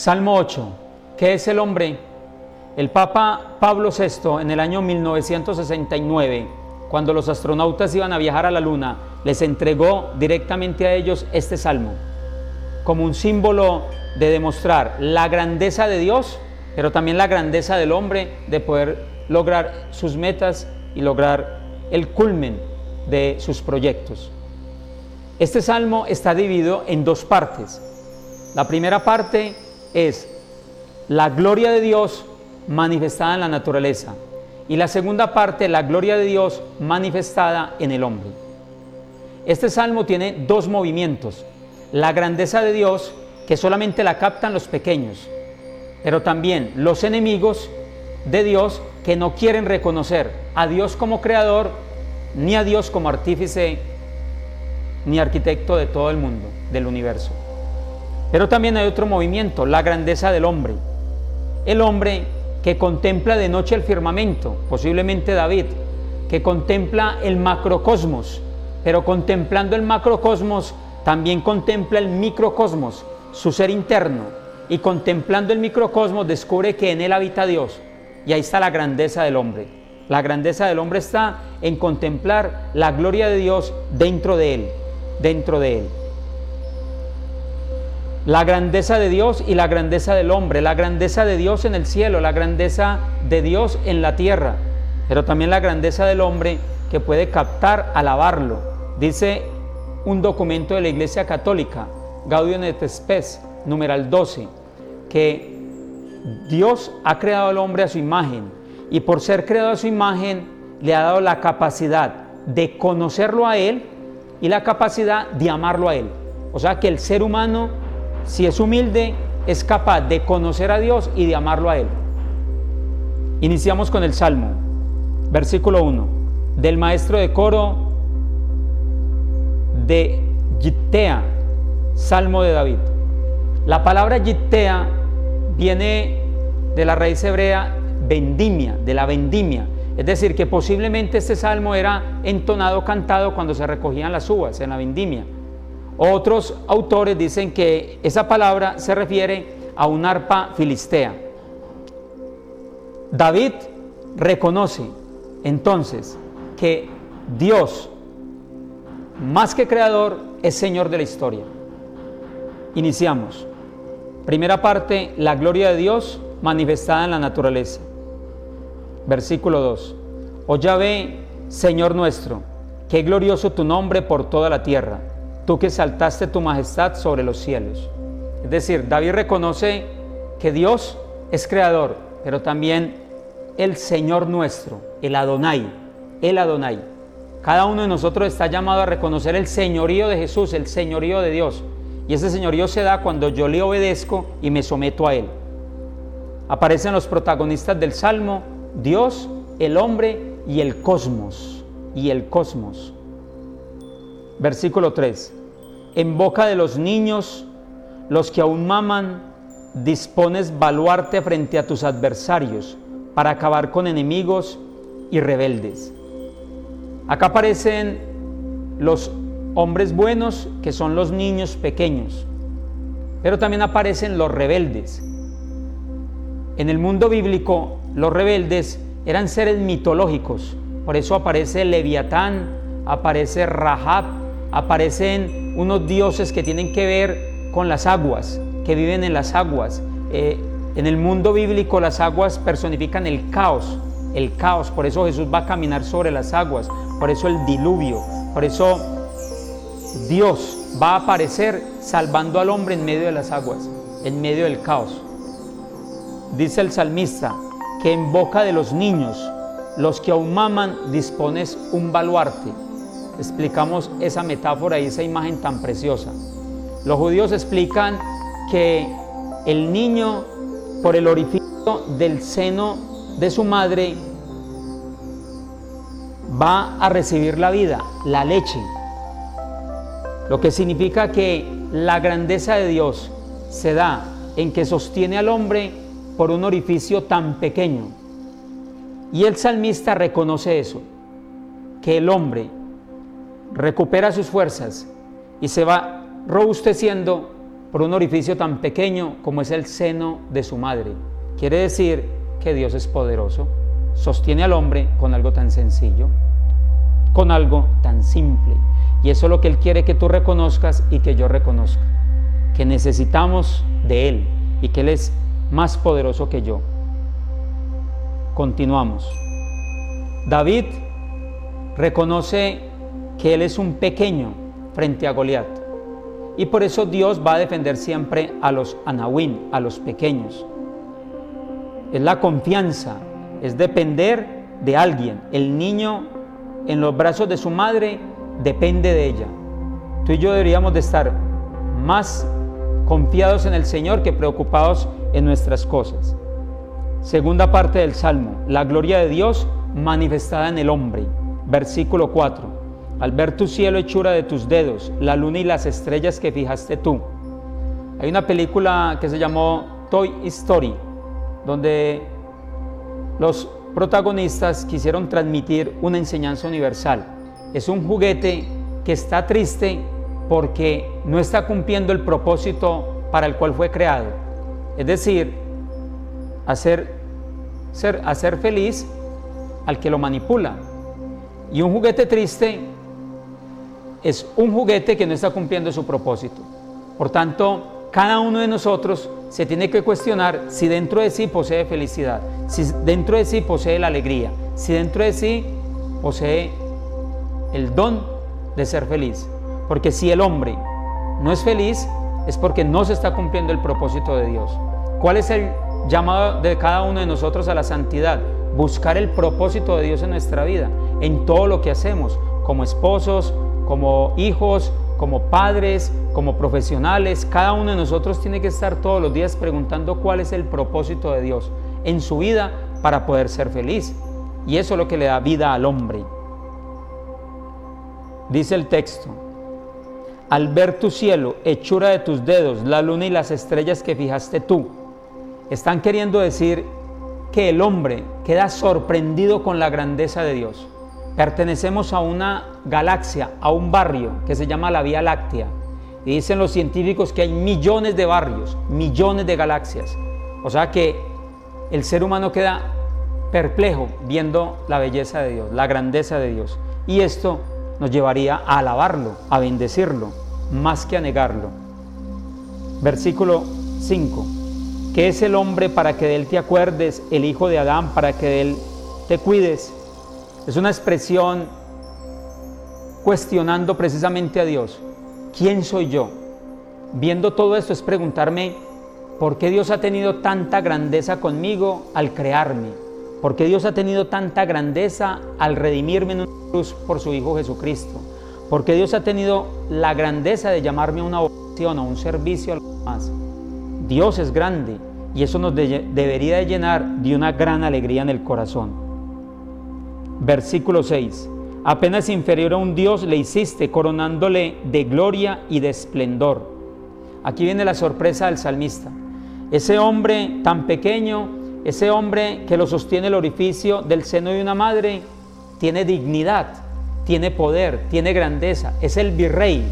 Salmo 8. ¿Qué es el hombre? El Papa Pablo VI en el año 1969, cuando los astronautas iban a viajar a la Luna, les entregó directamente a ellos este salmo, como un símbolo de demostrar la grandeza de Dios, pero también la grandeza del hombre de poder lograr sus metas y lograr el culmen de sus proyectos. Este salmo está dividido en dos partes. La primera parte es la gloria de Dios manifestada en la naturaleza y la segunda parte, la gloria de Dios manifestada en el hombre. Este salmo tiene dos movimientos. La grandeza de Dios, que solamente la captan los pequeños, pero también los enemigos de Dios que no quieren reconocer a Dios como creador, ni a Dios como artífice, ni arquitecto de todo el mundo, del universo. Pero también hay otro movimiento, la grandeza del hombre. El hombre que contempla de noche el firmamento, posiblemente David, que contempla el macrocosmos, pero contemplando el macrocosmos también contempla el microcosmos, su ser interno, y contemplando el microcosmos descubre que en él habita Dios. Y ahí está la grandeza del hombre. La grandeza del hombre está en contemplar la gloria de Dios dentro de él, dentro de él la grandeza de Dios y la grandeza del hombre, la grandeza de Dios en el cielo, la grandeza de Dios en la tierra, pero también la grandeza del hombre que puede captar, alabarlo. Dice un documento de la Iglesia Católica, Gaudium et Spes, numeral 12, que Dios ha creado al hombre a su imagen y por ser creado a su imagen le ha dado la capacidad de conocerlo a Él y la capacidad de amarlo a Él. O sea que el ser humano si es humilde, es capaz de conocer a Dios y de amarlo a Él. Iniciamos con el Salmo, versículo 1, del maestro de coro de Gittea, Salmo de David. La palabra Gittea viene de la raíz hebrea vendimia, de la vendimia. Es decir, que posiblemente este salmo era entonado, cantado cuando se recogían las uvas en la vendimia. Otros autores dicen que esa palabra se refiere a un arpa filistea. David reconoce entonces que Dios, más que creador, es Señor de la historia. Iniciamos. Primera parte, la gloria de Dios manifestada en la naturaleza. Versículo 2. O ve, Señor nuestro, qué glorioso tu nombre por toda la tierra tú que saltaste tu majestad sobre los cielos. Es decir, David reconoce que Dios es creador, pero también el Señor nuestro, el Adonai, el Adonai. Cada uno de nosotros está llamado a reconocer el señorío de Jesús, el señorío de Dios. Y ese señorío se da cuando yo le obedezco y me someto a Él. Aparecen los protagonistas del Salmo, Dios, el hombre y el cosmos. Y el cosmos. Versículo 3. En boca de los niños, los que aún maman, dispones baluarte frente a tus adversarios para acabar con enemigos y rebeldes. Acá aparecen los hombres buenos, que son los niños pequeños, pero también aparecen los rebeldes. En el mundo bíblico, los rebeldes eran seres mitológicos, por eso aparece Leviatán, aparece Rahab, aparecen unos dioses que tienen que ver con las aguas, que viven en las aguas. Eh, en el mundo bíblico las aguas personifican el caos, el caos, por eso Jesús va a caminar sobre las aguas, por eso el diluvio, por eso Dios va a aparecer salvando al hombre en medio de las aguas, en medio del caos. Dice el salmista que en boca de los niños, los que aún maman, dispones un baluarte explicamos esa metáfora y esa imagen tan preciosa. Los judíos explican que el niño, por el orificio del seno de su madre, va a recibir la vida, la leche. Lo que significa que la grandeza de Dios se da en que sostiene al hombre por un orificio tan pequeño. Y el salmista reconoce eso, que el hombre recupera sus fuerzas y se va robusteciendo por un orificio tan pequeño como es el seno de su madre. Quiere decir que Dios es poderoso. Sostiene al hombre con algo tan sencillo, con algo tan simple. Y eso es lo que Él quiere que tú reconozcas y que yo reconozca. Que necesitamos de Él y que Él es más poderoso que yo. Continuamos. David reconoce que Él es un pequeño frente a Goliat. Y por eso Dios va a defender siempre a los anahuín, a los pequeños. Es la confianza, es depender de alguien. El niño en los brazos de su madre depende de ella. Tú y yo deberíamos de estar más confiados en el Señor que preocupados en nuestras cosas. Segunda parte del Salmo, la gloria de Dios manifestada en el hombre. Versículo 4. Al ver tu cielo hechura de tus dedos, la luna y las estrellas que fijaste tú. Hay una película que se llamó Toy Story, donde los protagonistas quisieron transmitir una enseñanza universal. Es un juguete que está triste porque no está cumpliendo el propósito para el cual fue creado. Es decir, hacer, ser, feliz al que lo manipula. Y un juguete triste es un juguete que no está cumpliendo su propósito. Por tanto, cada uno de nosotros se tiene que cuestionar si dentro de sí posee felicidad, si dentro de sí posee la alegría, si dentro de sí posee el don de ser feliz. Porque si el hombre no es feliz, es porque no se está cumpliendo el propósito de Dios. ¿Cuál es el llamado de cada uno de nosotros a la santidad? Buscar el propósito de Dios en nuestra vida, en todo lo que hacemos, como esposos, como hijos, como padres, como profesionales, cada uno de nosotros tiene que estar todos los días preguntando cuál es el propósito de Dios en su vida para poder ser feliz. Y eso es lo que le da vida al hombre. Dice el texto, al ver tu cielo, hechura de tus dedos, la luna y las estrellas que fijaste tú, están queriendo decir que el hombre queda sorprendido con la grandeza de Dios. Pertenecemos a una galaxia, a un barrio que se llama la Vía Láctea. Y dicen los científicos que hay millones de barrios, millones de galaxias. O sea que el ser humano queda perplejo viendo la belleza de Dios, la grandeza de Dios. Y esto nos llevaría a alabarlo, a bendecirlo, más que a negarlo. Versículo 5. ¿Qué es el hombre para que de él te acuerdes? El hijo de Adán para que de él te cuides. Es una expresión cuestionando precisamente a Dios. ¿Quién soy yo? Viendo todo esto es preguntarme, ¿por qué Dios ha tenido tanta grandeza conmigo al crearme? ¿Por qué Dios ha tenido tanta grandeza al redimirme en una cruz por su Hijo Jesucristo? ¿Por qué Dios ha tenido la grandeza de llamarme a una oración, a un servicio a los demás? Dios es grande y eso nos debería de llenar de una gran alegría en el corazón. Versículo 6. Apenas inferior a un Dios le hiciste, coronándole de gloria y de esplendor. Aquí viene la sorpresa del salmista. Ese hombre tan pequeño, ese hombre que lo sostiene el orificio del seno de una madre, tiene dignidad, tiene poder, tiene grandeza, es el virrey.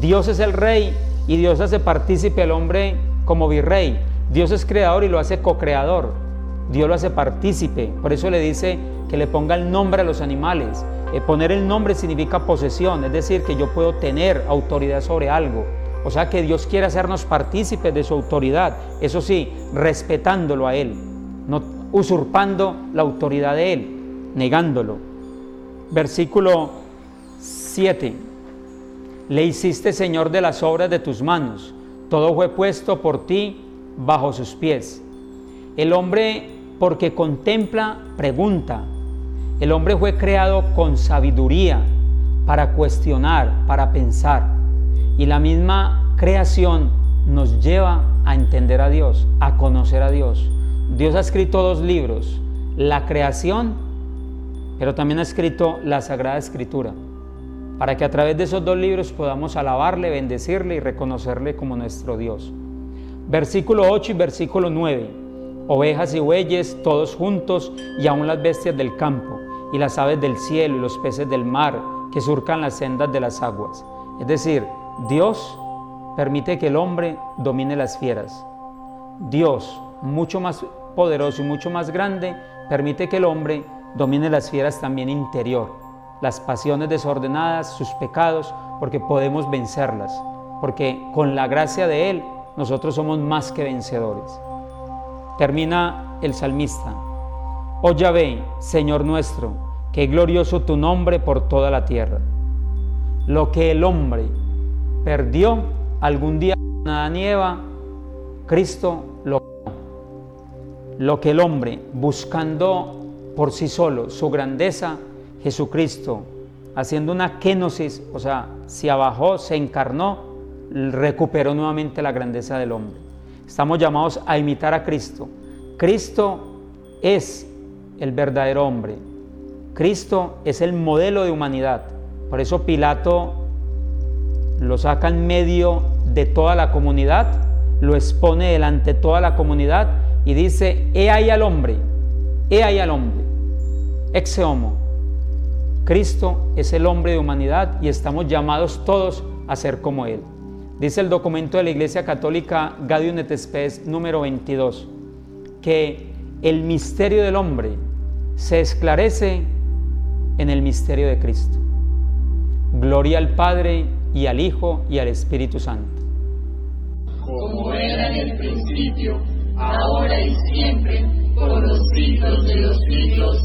Dios es el rey y Dios hace partícipe al hombre como virrey. Dios es creador y lo hace co-creador. Dios lo hace partícipe. Por eso le dice, que le ponga el nombre a los animales. Eh, poner el nombre significa posesión, es decir, que yo puedo tener autoridad sobre algo. O sea que Dios quiere hacernos partícipes de su autoridad, eso sí, respetándolo a Él, no usurpando la autoridad de Él, negándolo. Versículo 7. Le hiciste Señor de las obras de tus manos, todo fue puesto por ti bajo sus pies. El hombre porque contempla, pregunta, el hombre fue creado con sabiduría para cuestionar, para pensar. Y la misma creación nos lleva a entender a Dios, a conocer a Dios. Dios ha escrito dos libros, la creación, pero también ha escrito la Sagrada Escritura, para que a través de esos dos libros podamos alabarle, bendecirle y reconocerle como nuestro Dios. Versículo 8 y versículo 9. Ovejas y bueyes, todos juntos, y aún las bestias del campo y las aves del cielo y los peces del mar que surcan las sendas de las aguas. Es decir, Dios permite que el hombre domine las fieras. Dios, mucho más poderoso y mucho más grande, permite que el hombre domine las fieras también interior, las pasiones desordenadas, sus pecados, porque podemos vencerlas, porque con la gracia de Él nosotros somos más que vencedores. Termina el salmista. Oh Yahvé, Señor nuestro, qué glorioso tu nombre por toda la tierra. Lo que el hombre perdió algún día con Adán y Cristo lo lo que el hombre, buscando por sí solo su grandeza, Jesucristo, haciendo una kenosis, o sea, se abajó, se encarnó, recuperó nuevamente la grandeza del hombre. Estamos llamados a imitar a Cristo. Cristo es el verdadero hombre. Cristo es el modelo de humanidad. Por eso Pilato lo saca en medio de toda la comunidad, lo expone delante de toda la comunidad y dice, he ahí al hombre, he ahí al hombre, ex homo. Cristo es el hombre de humanidad y estamos llamados todos a ser como Él. Dice el documento de la Iglesia Católica Gaudium et Spes número 22, que el misterio del hombre se esclarece en el misterio de Cristo. Gloria al Padre y al Hijo y al Espíritu Santo. Como era en el principio ahora y siempre, por los siglos de los siglos.